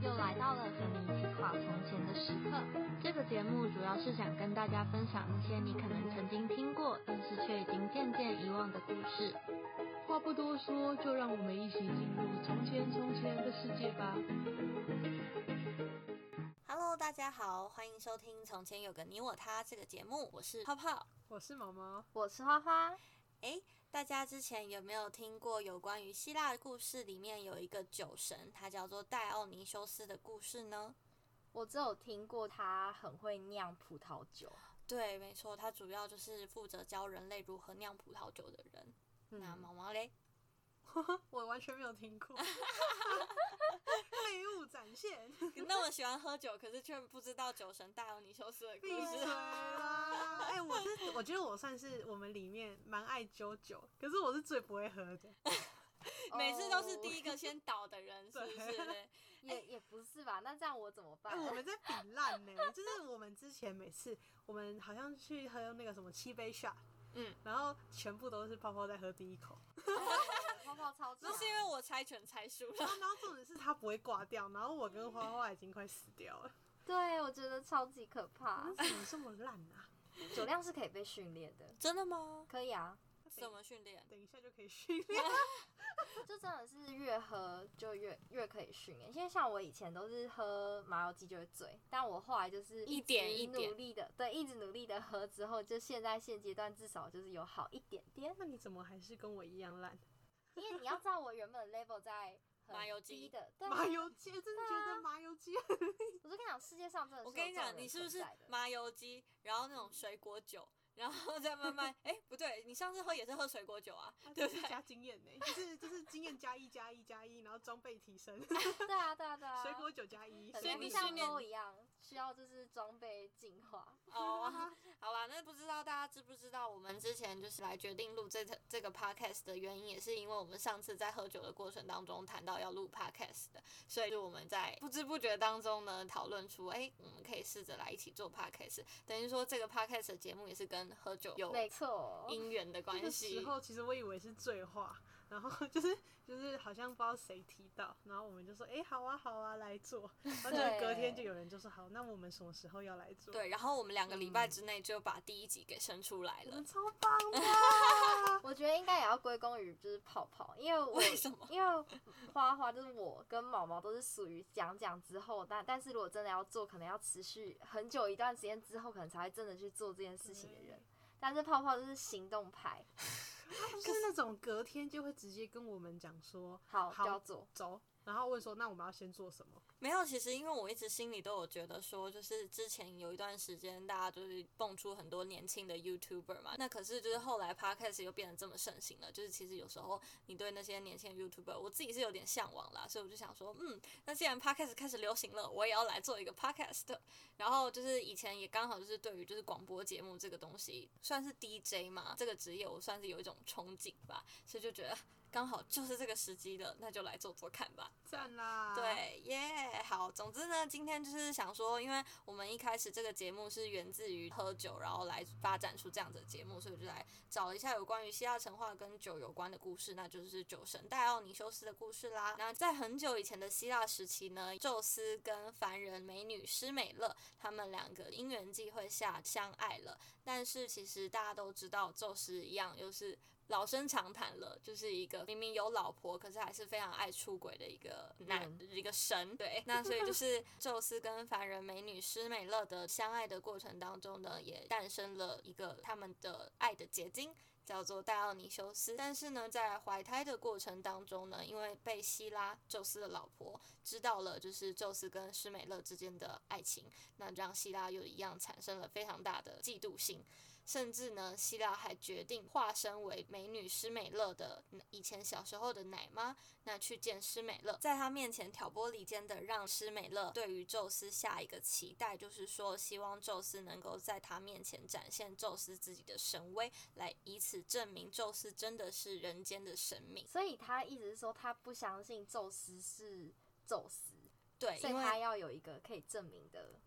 又来到了和你一起画从前的时刻。这个节目主要是想跟大家分享一些你可能曾经听过，但是却已经渐渐遗忘的故事。话不多说，就让我们一起进入从前从前的世界吧。Hello，大家好，欢迎收听《从前有个你我他》这个节目，我是泡泡，我是毛毛，我是花花。诶，大家之前有没有听过有关于希腊的故事？里面有一个酒神，他叫做戴奥尼修斯的故事呢？我只有听过他很会酿葡萄酒。对，没错，他主要就是负责教人类如何酿葡萄酒的人。嗯、那毛毛嘞？我完全没有听过，废物展现。那么喜欢喝酒，可是却不知道酒神大有尼修斯的故事。啦！哎、欸，我是我觉得我算是我们里面蛮爱揪酒，可是我是最不会喝的。每次都是第一个先倒的人，是不是？也也不是吧？那这样我怎么办？欸、我们在比烂呢，就是我们之前每次我们好像去喝那个什么七杯 shot。嗯，然后全部都是泡泡在喝第一口，泡泡超级。那是因为我猜拳猜输了。然后重点是他不会挂掉，然后我跟花花已经快死掉了。对，我觉得超级可怕。怎么这么烂啊？酒量是可以被训练的，真的吗？可以啊。怎么训练？等一下就可以训练。就真的是越喝就越越可以训练。因为像我以前都是喝麻油鸡就会醉，但我后来就是一点一努力的，对，一直努力的喝之后，就现在现阶段至少就是有好一点点。那你怎么还是跟我一样烂？因为你要知道我原本的 level 在麻油鸡的，对麻油鸡真的觉得麻油鸡。我就跟你讲，世界上真的是。我跟你讲，你是不是麻油鸡，然后那种水果酒？然后再慢慢，哎，不对，你上次喝也是喝水果酒啊，对不对？加经验呢，就是就是经验加一加一加一，然后装备提升。对啊对啊对啊。水果酒加一，所以你像猫一样，需要就是装备进化。哦，好吧，那不知道大家知不知道，我们之前就是来决定录这这个 podcast 的原因，也是因为我们上次在喝酒的过程当中谈到要录 podcast 的，所以就我们在不知不觉当中呢，讨论出，哎，我们可以试着来一起做 podcast，等于说这个 podcast 的节目也是跟喝酒有没错姻缘的关系。那时候其实我以为是醉话，然后 就是就是好像不知道谁提到，然后我们就说哎、欸、好啊好啊来做，然后就是隔天就有人就说好，那我们什么时候要来做？对，然后我们两个礼拜之内就把第一集给生出来了，嗯、超棒的！我觉得应该也要归功于就是泡泡，因为我为什么？因为花花就是我跟毛毛都是属于讲讲之后，但但是如果真的要做，可能要持续很久一段时间之后，可能才会真的去做这件事情的人。但是泡泡就是行动派，他不是那种隔天就会直接跟我们讲说好，好就要做走。然后问说：“那我们要先做什么？”没有，其实因为我一直心里都有觉得说，就是之前有一段时间，大家就是蹦出很多年轻的 YouTuber 嘛。那可是就是后来 Podcast 又变得这么盛行了，就是其实有时候你对那些年轻的 YouTuber，我自己是有点向往啦。所以我就想说，嗯，那既然 Podcast 开始流行了，我也要来做一个 Podcast。然后就是以前也刚好就是对于就是广播节目这个东西，算是 DJ 嘛，这个职业我算是有一种憧憬吧，所以就觉得。刚好就是这个时机了，那就来做做看吧。赞啦！对，耶、yeah，好。总之呢，今天就是想说，因为我们一开始这个节目是源自于喝酒，然后来发展出这样子的节目，所以我就来找一下有关于希腊神话跟酒有关的故事，那就是酒神戴奥尼修斯的故事啦。那在很久以前的希腊时期呢，宙斯跟凡人美女施美勒他们两个因缘际会下相爱了，但是其实大家都知道，宙斯一样又是。老生常谈了，就是一个明明有老婆，可是还是非常爱出轨的一个男、嗯、一个神。对，那所以就是 宙斯跟凡人美女施美勒的相爱的过程当中呢，也诞生了一个他们的爱的结晶。叫做戴奥尼修斯，但是呢，在怀胎的过程当中呢，因为被希拉宙斯的老婆知道了，就是宙斯跟施美勒之间的爱情，那让希拉又一样产生了非常大的嫉妒心，甚至呢，希拉还决定化身为美女施美乐的以前小时候的奶妈，那去见施美乐，在她面前挑拨离间的让施美乐对于宙斯下一个期待，就是说希望宙斯能够在他面前展现宙斯自己的神威，来以此。证明宙斯真的是人间的神明，所以他一直是说他不相信宙斯是宙斯，对，所以他要有一个可以证明的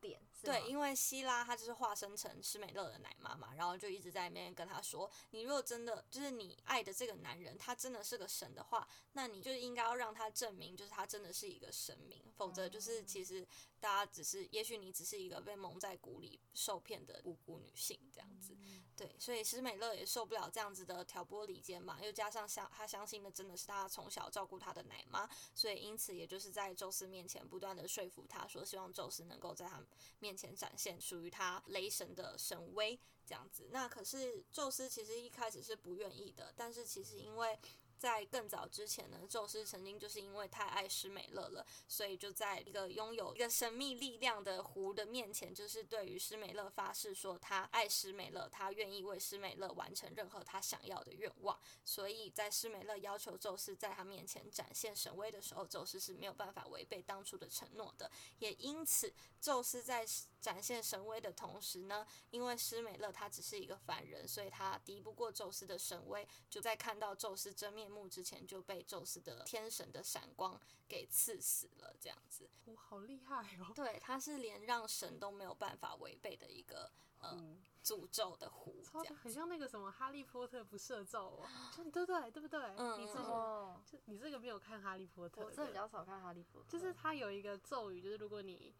点。对，因为希拉她就是化身成施美乐的奶妈嘛，然后就一直在那边跟她说：“你如果真的就是你爱的这个男人，他真的是个神的话，那你就应该要让他证明，就是他真的是一个神明，否则就是其实大家只是，也许你只是一个被蒙在鼓里受骗的无辜女性这样子。”对，所以施美乐也受不了这样子的挑拨离间嘛，又加上相他相信的真的是他从小照顾他的奶妈，所以因此也就是在宙斯面前不断的说服他说，希望宙斯能够在他面面前展现属于他雷神的神威这样子。那可是宙斯其实一开始是不愿意的，但是其实因为。在更早之前呢，宙斯曾经就是因为太爱施美乐了，所以就在一个拥有一个神秘力量的湖的面前，就是对于施美乐发誓说他爱施美乐，他愿意为施美乐完成任何他想要的愿望。所以在施美乐要求宙斯在他面前展现神威的时候，宙斯是没有办法违背当初的承诺的。也因此，宙斯在展现神威的同时呢，因为施美乐他只是一个凡人，所以他敌不过宙斯的神威，就在看到宙斯真面目之前就被宙斯的天神的闪光给刺死了，这样子。哇，好厉害哦！对，他是连让神都没有办法违背的一个呃诅咒的湖，这样。很像那个什么哈利波特不赦咒哦，对不对？对不对？嗯，你这个，哦、就你这个没有看哈利波特？我这比较少看哈利波特。就是他有一个咒语，就是如果你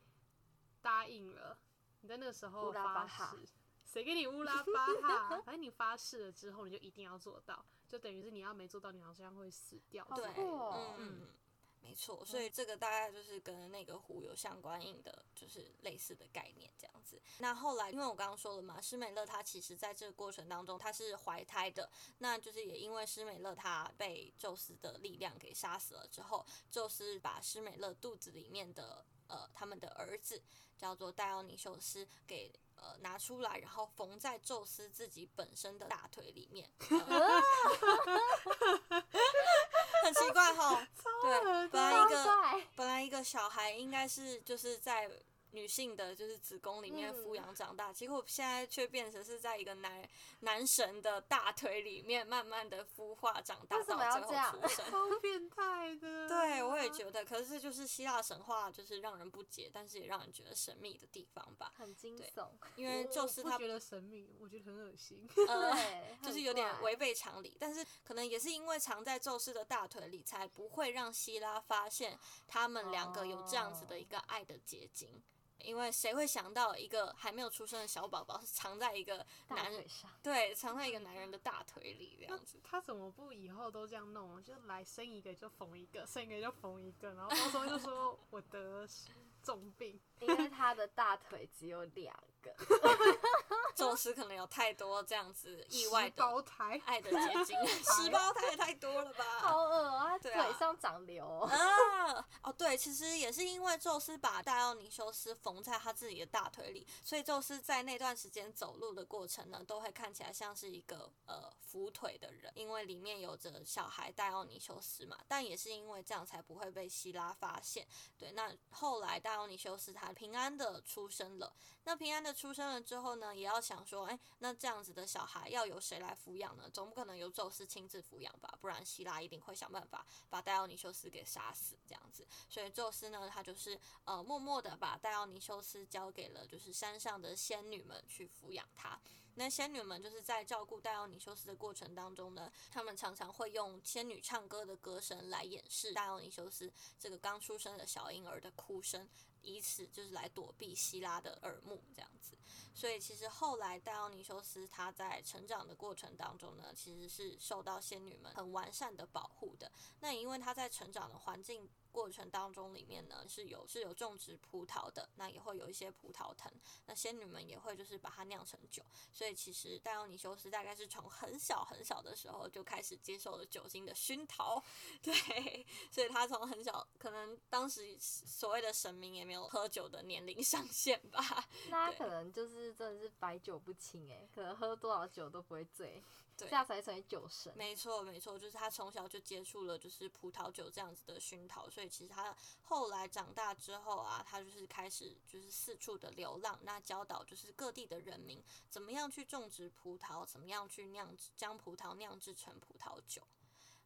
答应了，你在那个时候发誓，谁给你乌拉巴哈？反正你发誓了之后，你就一定要做到。就等于是你要没做到，你好像会死掉。对，嗯嗯，没错。所以这个大概就是跟那个湖有相关应的，就是类似的概念这样子。那后来，因为我刚刚说了嘛，施美乐她其实在这个过程当中她是怀胎的，那就是也因为施美乐她被宙斯的力量给杀死了之后，宙斯把施美乐肚子里面的呃他们的儿子叫做戴奥尼修斯给。呃，拿出来，然后缝在宙斯自己本身的大腿里面，呃、很奇怪哈。对，本来一个本来一个小孩应该是就是在。女性的就是子宫里面抚养长大，嗯、结果现在却变成是在一个男男神的大腿里面慢慢的孵化长大到最后出生，超变态的。对，我也觉得，可是就是希腊神话就是让人不解，但是也让人觉得神秘的地方吧。很惊悚，因为 就是他觉得神秘，我觉得很恶心。呃，就是有点违背常理，但是可能也是因为藏在宙斯的大腿里，才不会让希拉发现他们两个有这样子的一个爱的结晶。因为谁会想到一个还没有出生的小宝宝是藏在一个男人上，对，藏在一个男人的大腿里这样子。他怎么不以后都这样弄？就来生一个就缝一个，生一个就缝一个，然后到时候就说 我得重病，因为他的大腿只有两个。宙斯可能有太多这样子意外的胞胎爱的结晶，十胞胎也太多了吧？好恶啊！腿上长瘤啊！哦，对，其实也是因为宙斯把戴奥尼修斯缝在他自己的大腿里，所以宙斯在那段时间走路的过程呢，都会看起来像是一个呃扶腿的人，因为里面有着小孩戴奥尼修斯嘛。但也是因为这样，才不会被希拉发现。对，那后来戴奥尼修斯他平安的出生了。那平安的出生了之后呢，也也要想说，哎，那这样子的小孩要由谁来抚养呢？总不可能由宙斯亲自抚养吧？不然希拉一定会想办法把戴奥尼修斯给杀死，这样子。所以宙斯呢，他就是呃默默的把戴奥尼修斯交给了就是山上的仙女们去抚养他。那仙女们就是在照顾戴奥尼修斯的过程当中呢，他们常常会用仙女唱歌的歌声来掩饰戴奥尼修斯这个刚出生的小婴儿的哭声。以此就是来躲避希拉的耳目，这样子。所以其实后来戴奥尼修斯他在成长的过程当中呢，其实是受到仙女们很完善的保护的。那因为他在成长的环境。过程当中里面呢，是有是有种植葡萄的，那也会有一些葡萄藤，那仙女们也会就是把它酿成酒，所以其实戴奥尼修斯大概是从很小很小的时候就开始接受了酒精的熏陶，对，所以他从很小，可能当时所谓的神明也没有喝酒的年龄上限吧，那他可能就是真的是百酒不侵诶，可能喝多少酒都不会醉。对，这样才成为酒神。没错，没错，就是他从小就接触了就是葡萄酒这样子的熏陶，所以其实他后来长大之后啊，他就是开始就是四处的流浪，那教导就是各地的人民怎么样去种植葡萄，怎么样去酿制，将葡萄酿制成葡萄酒。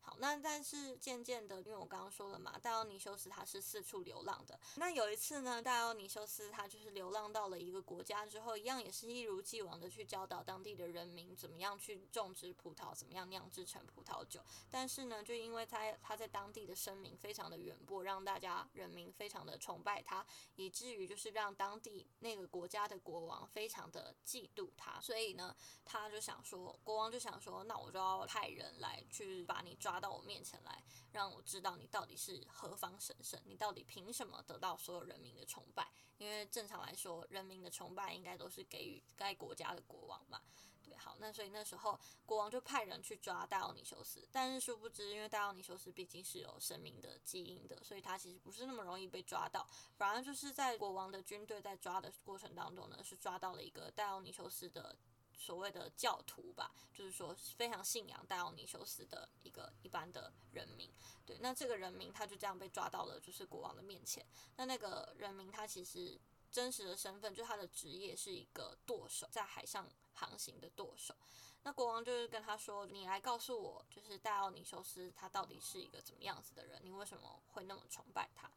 好，那但是渐渐的，因为我刚刚说了嘛，戴奥尼修斯他是四处流浪的。那有一次呢，戴奥尼修斯他就是流浪到了一个国家之后，一样也是一如既往的去教导当地的人民怎么样去种植葡萄，怎么样酿制成葡萄酒。但是呢，就因为他他在当地的声名非常的远播，让大家人民非常的崇拜他，以至于就是让当地那个国家的国王非常的嫉妒他。所以呢，他就想说，国王就想说，那我就要派人来去把你抓。到我面前来，让我知道你到底是何方神圣，你到底凭什么得到所有人民的崇拜？因为正常来说，人民的崇拜应该都是给予该国家的国王嘛。对，好，那所以那时候国王就派人去抓戴奥尼修斯，但是殊不知，因为戴奥尼修斯毕竟是有神明的基因的，所以他其实不是那么容易被抓到，反而就是在国王的军队在抓的过程当中呢，是抓到了一个戴奥尼修斯的。所谓的教徒吧，就是说非常信仰戴奥尼修斯的一个一般的人民。对，那这个人民他就这样被抓到了，就是国王的面前。那那个人民他其实真实的身份，就他的职业是一个舵手，在海上航行的舵手。那国王就是跟他说：“你来告诉我，就是戴奥尼修斯他到底是一个怎么样子的人？你为什么会那么崇拜他？”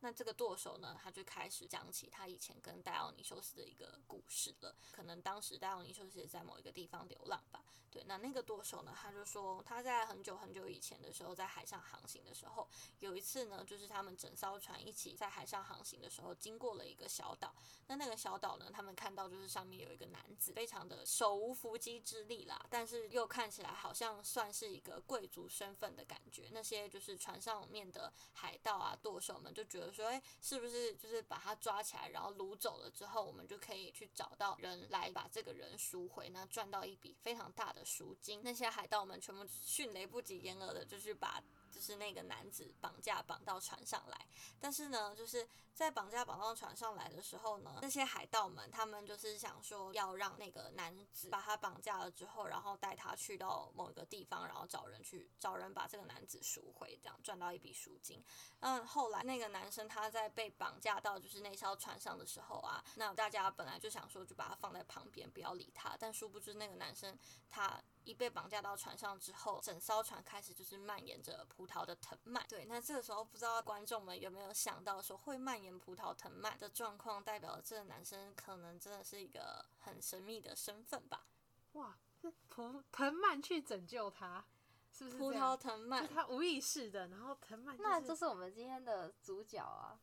那这个舵手呢，他就开始讲起他以前跟戴奥尼修斯的一个故事了。可能当时戴奥尼修斯也在某一个地方流浪吧。对，那那个舵手呢，他就说他在很久很久以前的时候，在海上航行的时候，有一次呢，就是他们整艘船一起在海上航行的时候，经过了一个小岛。那那个小岛呢，他们看到就是上面有一个男子，非常的手无缚鸡之力啦，但是又看起来好像算是一个贵族身份的感觉。那些就是船上面的海盗啊，舵手们就觉得。说，哎，是不是就是把他抓起来，然后掳走了之后，我们就可以去找到人来把这个人赎回，那赚到一笔非常大的赎金。那些海盗们全部迅雷不及掩耳的，就是把。就是那个男子绑架绑到船上来，但是呢，就是在绑架绑到船上来的时候呢，那些海盗们他们就是想说要让那个男子把他绑架了之后，然后带他去到某一个地方，然后找人去找人把这个男子赎回，这样赚到一笔赎金。嗯，后来那个男生他在被绑架到就是那艘船上的时候啊，那大家本来就想说就把他放在旁边不要理他，但殊不知那个男生他。一被绑架到船上之后，整艘船开始就是蔓延着葡萄的藤蔓。对，那这个时候不知道观众们有没有想到说，会蔓延葡萄藤蔓的状况，代表了这个男生可能真的是一个很神秘的身份吧？哇，是葡藤蔓去拯救他，是不是？葡萄藤蔓，他无意识的，然后藤蔓、就是，那就是我们今天的主角啊。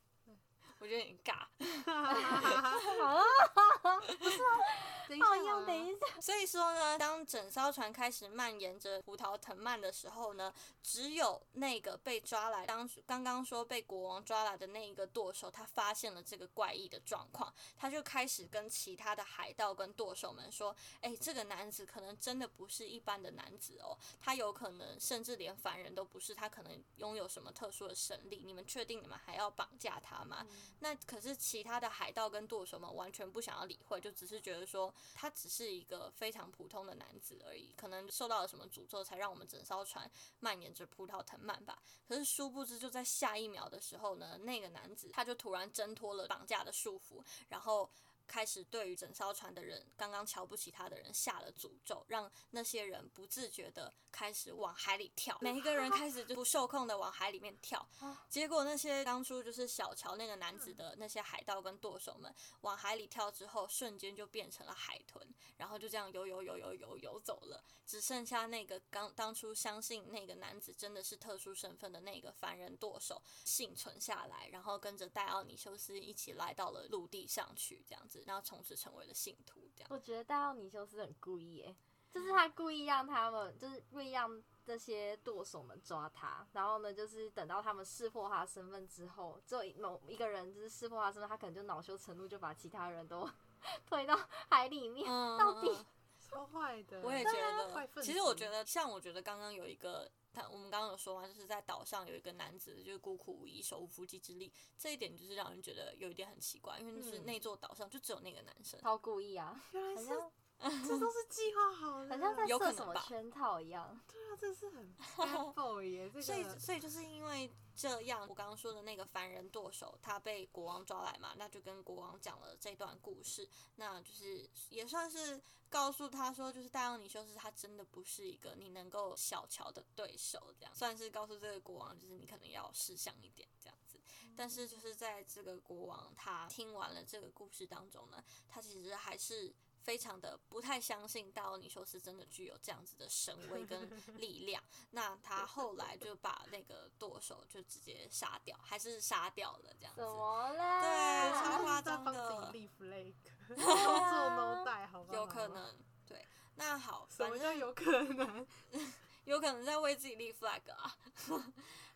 我觉得很尬。好啊，不是啊，等一下，等一下。所以说呢，当整艘船开始蔓延着葡萄藤蔓的时候呢，只有那个被抓来当刚刚说被国王抓来的那一个舵手，他发现了这个怪异的状况，他就开始跟其他的海盗跟舵手们说：“哎，这个男子可能真的不是一般的男子哦，他有可能甚至连凡人都不是，他可能拥有什么特殊的神力。你们确定你们还要绑架他吗？”嗯那可是其他的海盗跟舵手们完全不想要理会，就只是觉得说他只是一个非常普通的男子而已，可能受到了什么诅咒，才让我们整艘船蔓延着葡萄藤蔓吧。可是殊不知，就在下一秒的时候呢，那个男子他就突然挣脱了绑架的束缚，然后。开始对于整艘船的人，刚刚瞧不起他的人下了诅咒，让那些人不自觉的开始往海里跳，每一个人开始就不受控的往海里面跳。结果那些当初就是小瞧那个男子的那些海盗跟舵手们，往海里跳之后，瞬间就变成了海豚，然后就这样游游游游游游走了，只剩下那个刚当初相信那个男子真的是特殊身份的那个凡人舵手幸存下来，然后跟着戴奥尼修斯一起来到了陆地上去，这样子。然后从此成为了信徒，这样。我觉得戴奥尼修斯很故意，哎，就是他故意让他们，就是故意让这些舵手们抓他。然后呢，就是等到他们识破他的身份之后，只有某一个人就是识破他身份，他可能就恼羞成怒，就把其他人都 推到海里面。嗯、到底超坏的，我也觉得。其实我觉得，像我觉得刚刚有一个。我们刚刚有说嘛，就是在岛上有一个男子，就是孤苦无依、手无缚鸡之力，这一点就是让人觉得有一点很奇怪，因为就是那座岛上就只有那个男生，好故意啊，原来是这都是计划好的，好像在设什么圈套一样。对啊，这是很 bad boy 耶。这个、所以，所以就是因为这样，我刚刚说的那个凡人剁手，他被国王抓来嘛，那就跟国王讲了这段故事，那就是也算是告诉他说，就是戴奥尼修斯他真的不是一个你能够小瞧的对手，这样算是告诉这个国王，就是你可能要识相一点这样子。但是就是在这个国王他听完了这个故事当中呢，他其实还是。非常的不太相信大奥尼修斯真的具有这样子的神威跟 力量，那他后来就把那个舵手就直接杀掉，还是杀掉了这样子。怎么了？对，超夸张的。帮自己立 flag，做 no 带，好吧？有可能。对，那好，什么叫有可能？有可能在为自己立 flag 啊。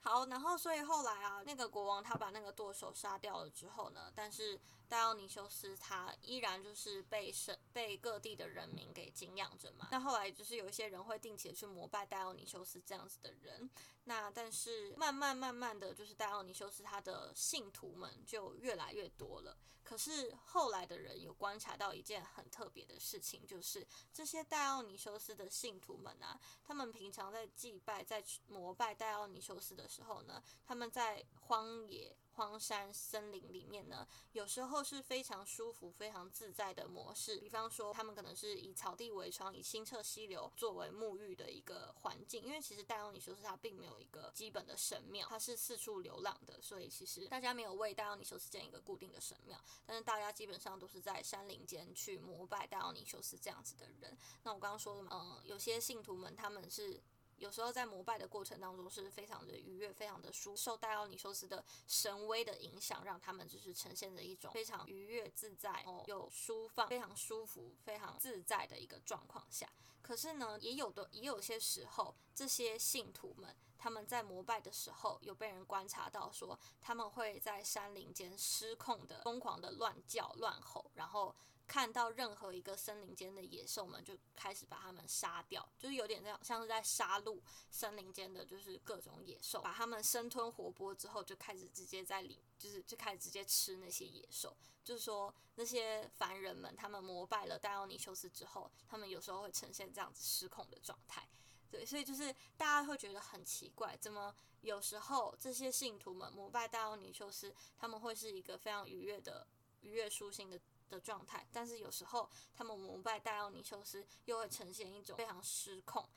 好，然后所以后来啊，那个国王他把那个舵手杀掉了之后呢，但是。戴奥尼修斯他依然就是被神被各地的人民给敬仰着嘛。那后来就是有一些人会定期的去膜拜戴奥尼修斯这样子的人。那但是慢慢慢慢的就是戴奥尼修斯他的信徒们就越来越多了。可是后来的人有观察到一件很特别的事情，就是这些戴奥尼修斯的信徒们啊，他们平常在祭拜在膜拜戴奥尼修斯的时候呢，他们在荒野。荒山森林里面呢，有时候是非常舒服、非常自在的模式。比方说，他们可能是以草地为床，以清澈溪流作为沐浴的一个环境。因为其实戴奥尼修斯他并没有一个基本的神庙，他是四处流浪的，所以其实大家没有为戴奥尼修斯建一个固定的神庙。但是大家基本上都是在山林间去膜拜戴奥尼修斯这样子的人。那我刚刚说的嘛，嗯，有些信徒们他们是。有时候在膜拜的过程当中是非常的愉悦，非常的舒，受戴奥尼修斯的神威的影响，让他们就是呈现着一种非常愉悦自在哦，有舒放，非常舒服，非常自在的一个状况下。可是呢，也有的也有些时候，这些信徒们他们在膜拜的时候，有被人观察到说，他们会在山林间失控的疯狂的乱叫乱吼，然后。看到任何一个森林间的野兽们，就开始把他们杀掉，就是有点这样，像是在杀戮森林间的就是各种野兽，把他们生吞活剥之后，就开始直接在里，就是就开始直接吃那些野兽。就是说那些凡人们，他们膜拜了戴奥尼修斯之后，他们有时候会呈现这样子失控的状态。对，所以就是大家会觉得很奇怪，怎么有时候这些信徒们膜拜戴奥尼修斯，他们会是一个非常愉悦的、愉悦舒心的。的状态，但是有时候他们膜拜戴奥尼修斯，又会呈现一种非常失控，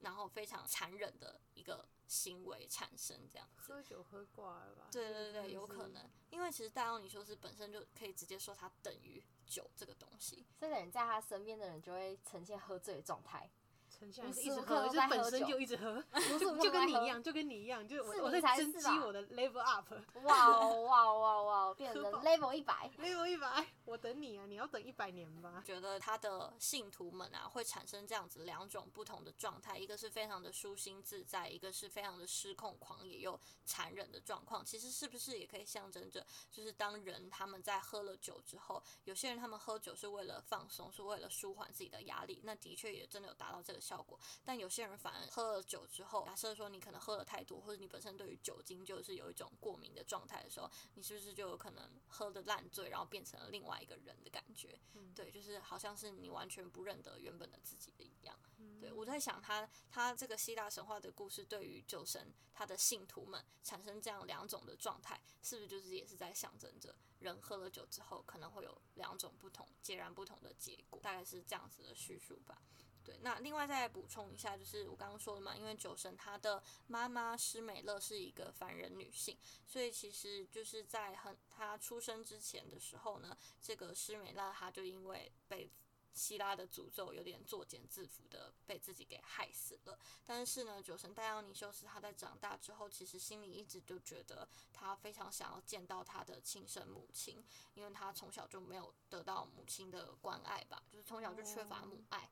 然后非常残忍的一个行为产生，这样子。喝酒喝挂了吧？对对对，有可能，因为其实戴奥尼修斯本身就可以直接说他等于酒这个东西，所以等于在他身边的人就会呈现喝醉的状态。一直喝，就本身就一直喝，就跟你一样，就跟你一样，就是我我在增肌我的 level up。哇哇哇哇，变 成 level 一百，level 一百，我等你啊！你要等一百年吧？觉得他的信徒们啊，会产生这样子两种不同的状态，一个是非常的舒心自在，一个是非常的失控狂野又残忍的状况。其实是不是也可以象征着，就是当人他们在喝了酒之后，有些人他们喝酒是为了放松，是为了舒缓自己的压力，那的确也真的有达到这个效。果，但有些人反而喝了酒之后，假设说你可能喝了太多，或者你本身对于酒精就是有一种过敏的状态的时候，你是不是就有可能喝得烂醉，然后变成了另外一个人的感觉？嗯、对，就是好像是你完全不认得原本的自己的一样。嗯、对，我在想他他这个希腊神话的故事，对于酒神他的信徒们产生这样两种的状态，是不是就是也是在象征着人喝了酒之后可能会有两种不同、截然不同的结果？大概是这样子的叙述吧。对，那另外再补充一下，就是我刚刚说的嘛，因为酒神他的妈妈施美乐是一个凡人女性，所以其实就是在很他出生之前的时候呢，这个施美乐她就因为被希拉的诅咒，有点作茧自缚的被自己给害死了。但是呢，酒神戴奥尼修斯他在长大之后，其实心里一直就觉得他非常想要见到他的亲生母亲，因为他从小就没有得到母亲的关爱吧，就是从小就缺乏母爱。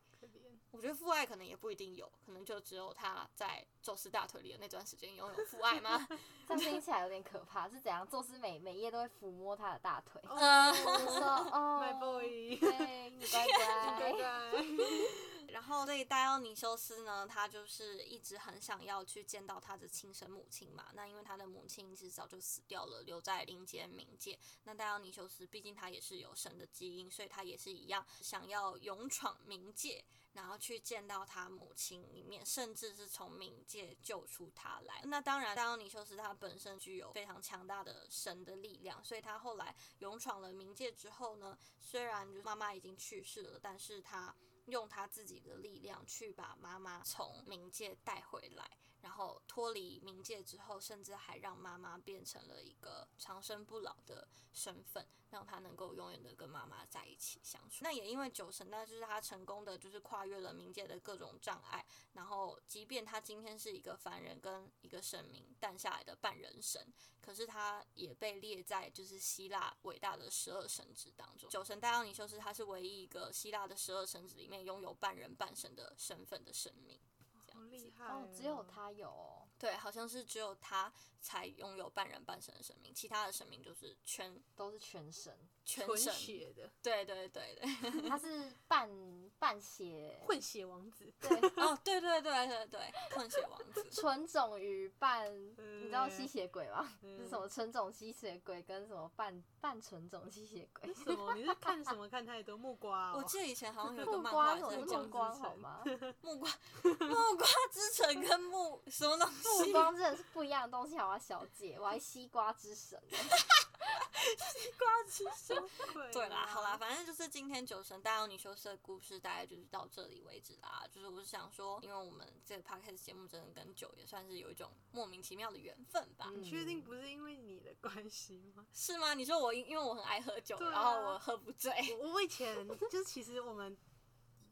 我觉得父爱可能也不一定有，可能就只有他在宙斯大腿里的那段时间拥有父爱吗？这样听起来有点可怕，是怎样？宙斯每每夜都会抚摸他的大腿，嗯，说哦，My boy，对，你乖乖，哎、然后这戴奥尼修斯呢，他就是一直很想要去见到他的亲生母亲嘛。那因为他的母亲其实早就死掉了，留在灵界冥界。那戴奥尼修斯毕竟他也是有神的基因，所以他也是一样想要勇闯冥界。然后去见到他母亲一面，甚至是从冥界救出他来。那当然，戴奥尼修斯他本身具有非常强大的神的力量，所以他后来勇闯了冥界之后呢，虽然就妈妈已经去世了，但是他用他自己的力量去把妈妈从冥界带回来。然后脱离冥界之后，甚至还让妈妈变成了一个长生不老的身份，让他能够永远的跟妈妈在一起相处。那也因为酒神，那就是他成功的就是跨越了冥界的各种障碍。然后，即便他今天是一个凡人跟一个神明诞下来的半人神，可是他也被列在就是希腊伟大的十二神只当中。酒神戴奥尼修斯，他是唯一一个希腊的十二神只里面拥有半人半神的身份的神明。厉害哦，只有他有哦。对，好像是只有他才拥有半人半神的神明，其他的神明就是全都是全神，全神血的。对对对对，他是半半血混血王子。对 哦，对对对对对，混血王子。纯种与半，你知道吸血鬼吗？是什么纯种吸血鬼跟什么半半纯种吸血鬼？什么？你是看什么看太多？木瓜。我记得以前好像有个木瓜，什么木瓜好吗？木瓜，木瓜之城跟木什么东西？目光真的是不一样的东西，好吗，小姐？我还西瓜之神，西 瓜之神。对啦，好啦，反正就是今天酒神戴奥尼修斯的故事，大概就是到这里为止啦。就是我是想说，因为我们这个 podcast 节目真的跟酒也算是有一种莫名其妙的缘分吧。你确定不是因为你的关系吗？是吗？你说我因因为我很爱喝酒，啊、然后我喝不醉。我我以前就是其实我们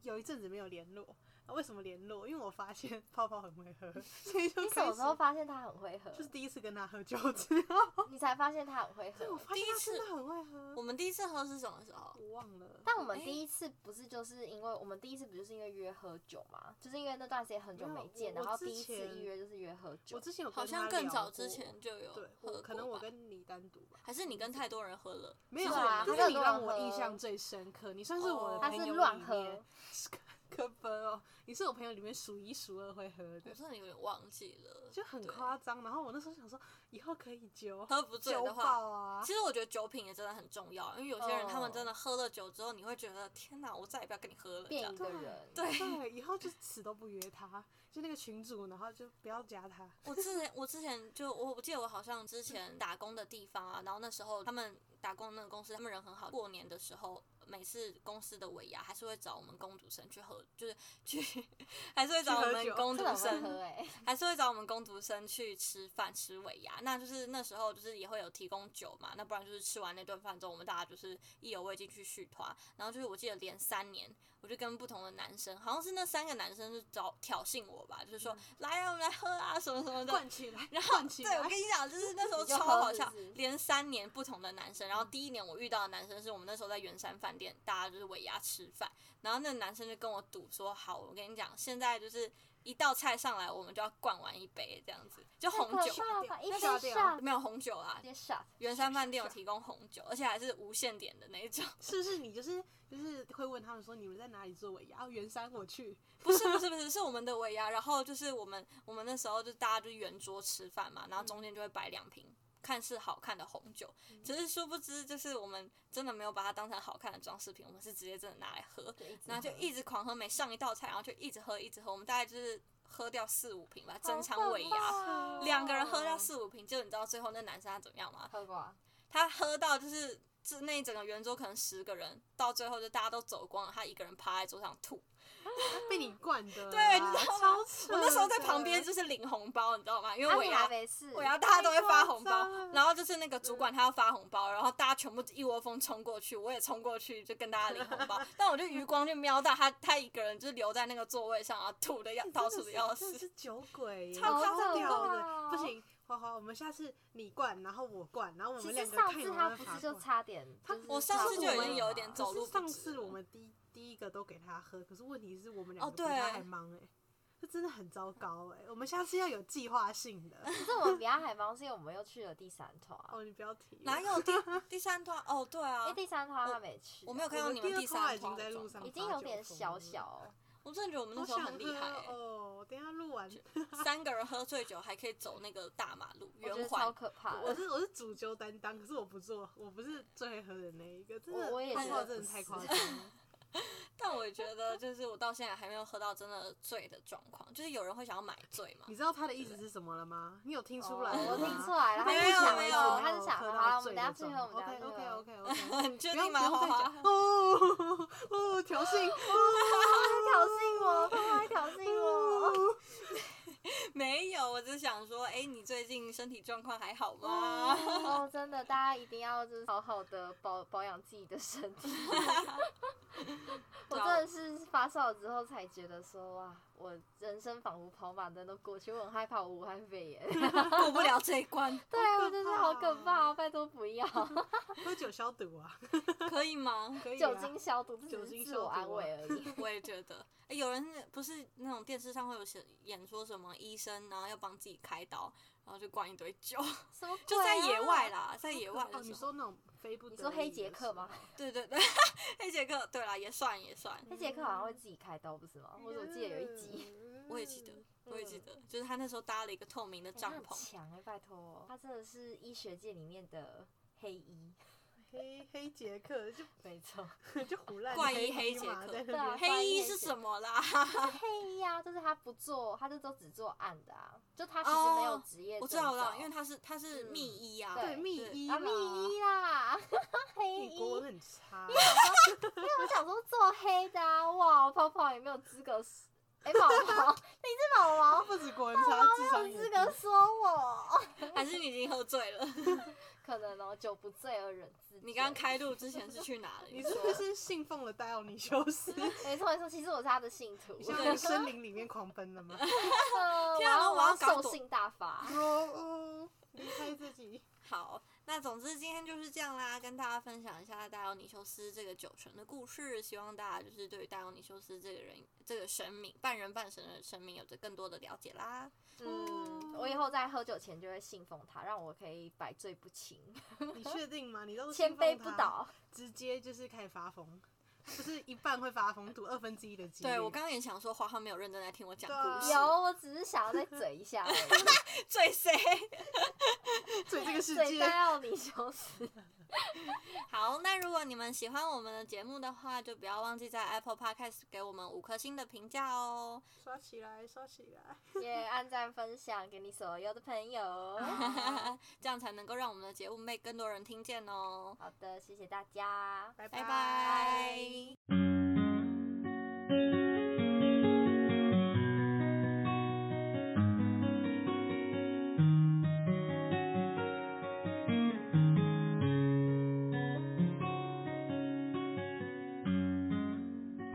有一阵子没有联络。为什么联络？因为我发现泡泡很会喝，所以就你什么时候发现他很会喝？就是第一次跟他喝酒之后，你才发现他很会喝。第一次很会喝。我们第一次喝是什么时候？我忘了。但我们第一次不是就是因为我们第一次不就是因为约喝酒嘛？就是因为那段时间很久没见，然后第一次一约就是约喝酒。我之前有好像更早之前就有喝，可能我跟你单独吧？还是你跟太多人喝了？没有啊，因为你让我印象最深刻，你算是我的朋友里面。他是乱喝。可分哦，你是我朋友里面数一数二会喝的。我真的有点忘记了，就很夸张。然后我那时候想说，以后可以酒喝不醉的话啊。其实我觉得酒品也真的很重要，因为有些人他们真的喝了酒之后，你会觉得天哪，我再也不要跟你喝了。变一个人。对对，以后就死都不约他，就那个群主，然后就不要加他。我之前我之前就我我记得我好像之前打工的地方啊，然后那时候他们打工的那个公司，他们人很好，过年的时候。每次公司的尾牙还是会找我们工读生去喝，就是去，还是会找我们工读生，还是会找我们工读生去吃饭吃尾牙。那就是那时候就是也会有提供酒嘛，那不然就是吃完那顿饭之后，我们大家就是意犹未尽去续团。然后就是我记得连三年，我就跟不同的男生，好像是那三个男生是找挑衅我吧，就是说、嗯、来啊，我们来喝啊什么什么的。灌起来。然后对我跟你讲，就是那时候 超好笑，连三年不同的男生。然后第一年我遇到的男生是我们那时候在圆山饭店，大家就是尾牙吃饭，然后那个男生就跟我赌说，好，我跟你讲，现在就是一道菜上来，我们就要灌完一杯这样子，就红酒，没有红酒啦，圆山饭店有提供红酒，而且还是无限点的那一种。是不是你就是？就是会问他们说，你们在哪里做尾牙？哦，圆山我去。不是不是不是，是我们的尾牙。然后就是我们我们那时候就大家就圆桌吃饭嘛，然后中间就会摆两瓶看似好看的红酒。只是殊不知，就是我们真的没有把它当成好看的装饰品，我们是直接真的拿来喝。然后就一直狂喝，每上一道菜，然后就一直喝一直喝。我们大概就是喝掉四五瓶吧，整场尾牙两个人喝掉四五瓶。就你知道最后那男生他怎么样吗？喝过。他喝到就是。是那一整个圆桌可能十个人，到最后就大家都走光了，他一个人趴在桌上吐，被你 灌的。对，你知道吗？我那时候在旁边就是领红包，你知道吗？因为我牙，我牙大家都会发红包，然后就是那个主管他要发红包，然后大家全部一窝蜂冲过去，我也冲过去就跟大家领红包，但我就余光就瞄到他，他一个人就留在那个座位上啊，吐的要到处的要死，是酒鬼，超可怕，不行。花花，我们下次你灌，然后我灌，然后我们两个看有没有法灌。他不是就差点，他我上次就已经有点走路。上次我们第第一个都给他喝，可是问题是我们两个比他还忙哎，这真的很糟糕哎。我们下次要有计划性的。可是我们比他还忙，是因为我们又去了第三团。哦，你不要提。哪有第第三团？哦，对啊，因为第三团他没去。我没有看到你们第三团。已经在路上，已经有点小小。我真的觉得我们那时候很厉害、欸、哦。等一下录完，三个人喝醉酒还可以走那个大马路 圆环，超可怕。我是我是主揪担当，可是我不做，我不是最会喝的那一个，真的，我也觉得真的太夸张了。但我觉得，就是我到现在还没有喝到真的醉的状况。就是有人会想要买醉嘛？你知道他的意思是什么了吗？你有听出来？我听出来了。没有没有，他是想喝到醉的状态。OK OK OK OK。你确定吗？花花。哦哦，挑衅！挑衅我，他还挑衅我。没有，我只是想说，哎，你最近身体状况还好吗？哦，真的，大家一定要就是好好的保保养自己的身体。我真的是发烧之后才觉得说，哇，我人生仿佛跑马灯都过去，我很害怕我武汉肺炎过不了这一关。对，我真是好可怕，拜托不要。喝酒消毒啊？可以吗？可以。酒精消毒，酒精自我安慰而已。我也觉得。哎，有人不是那种电视上会有写演说什么医生，然后要帮自己开刀，然后就灌一堆酒，什么就在野外啦，在野外。哦，你说那种你说黑杰克吗？对对对，黑杰克，对啦，也算也算。黑杰克好像会自己开刀，不是吗？我怎么记得有一集，我也记得，我也记得，就是他那时候搭了一个透明的帐篷。强哎，拜托，他真的是医学界里面的黑衣。黑黑杰克就没错，就胡乱怪医黑杰克。对啊，黑衣是什么啦？黑衣啊，就是他不做，他就都只做暗的啊。就他其实没有职业。我知道了，因为他是他是密医啊。对，密医啊，密医啦。黑衣。国文很差。因为我说，因为我想说做黑的啊，哇，泡泡也没有资格。哎，宝宝，你是宝宝，不止国人差，智商。没有资格说我。还是你已经喝醉了？可能哦，酒不醉而人自醉。你刚刚开路之前是去哪里？你是不是信奉了戴奥尼修斯？没错没错，其实我是他的信徒。你现在在森林里面狂奔了吗？天啊，我要兽性大发。哦，离开自己。好，那总之今天就是这样啦，跟大家分享一下戴奥尼修斯这个酒神的故事。希望大家就是对于戴奥尼修斯这个人，这个神明，半人半神的神明，有着更多的了解啦。嗯，我以后在喝酒前就会信奉他，让我可以百醉不侵。你确定吗？你都千杯不倒，直接就是开始发疯。不是一半会发疯，赌二分之一的机会。对，我刚刚也想说，花花没有认真在听我讲故事。有，我只是想要再嘴一下而已。嘴谁？嘴这个世界。嘴戴奥尼修斯。好，那如果你们喜欢我们的节目的话，就不要忘记在 Apple Podcast 给我们五颗星的评价哦。刷起来，刷起来，也按赞分享给你所有的朋友，这样才能够让我们的节目被更多人听见哦。好的，谢谢大家，拜拜。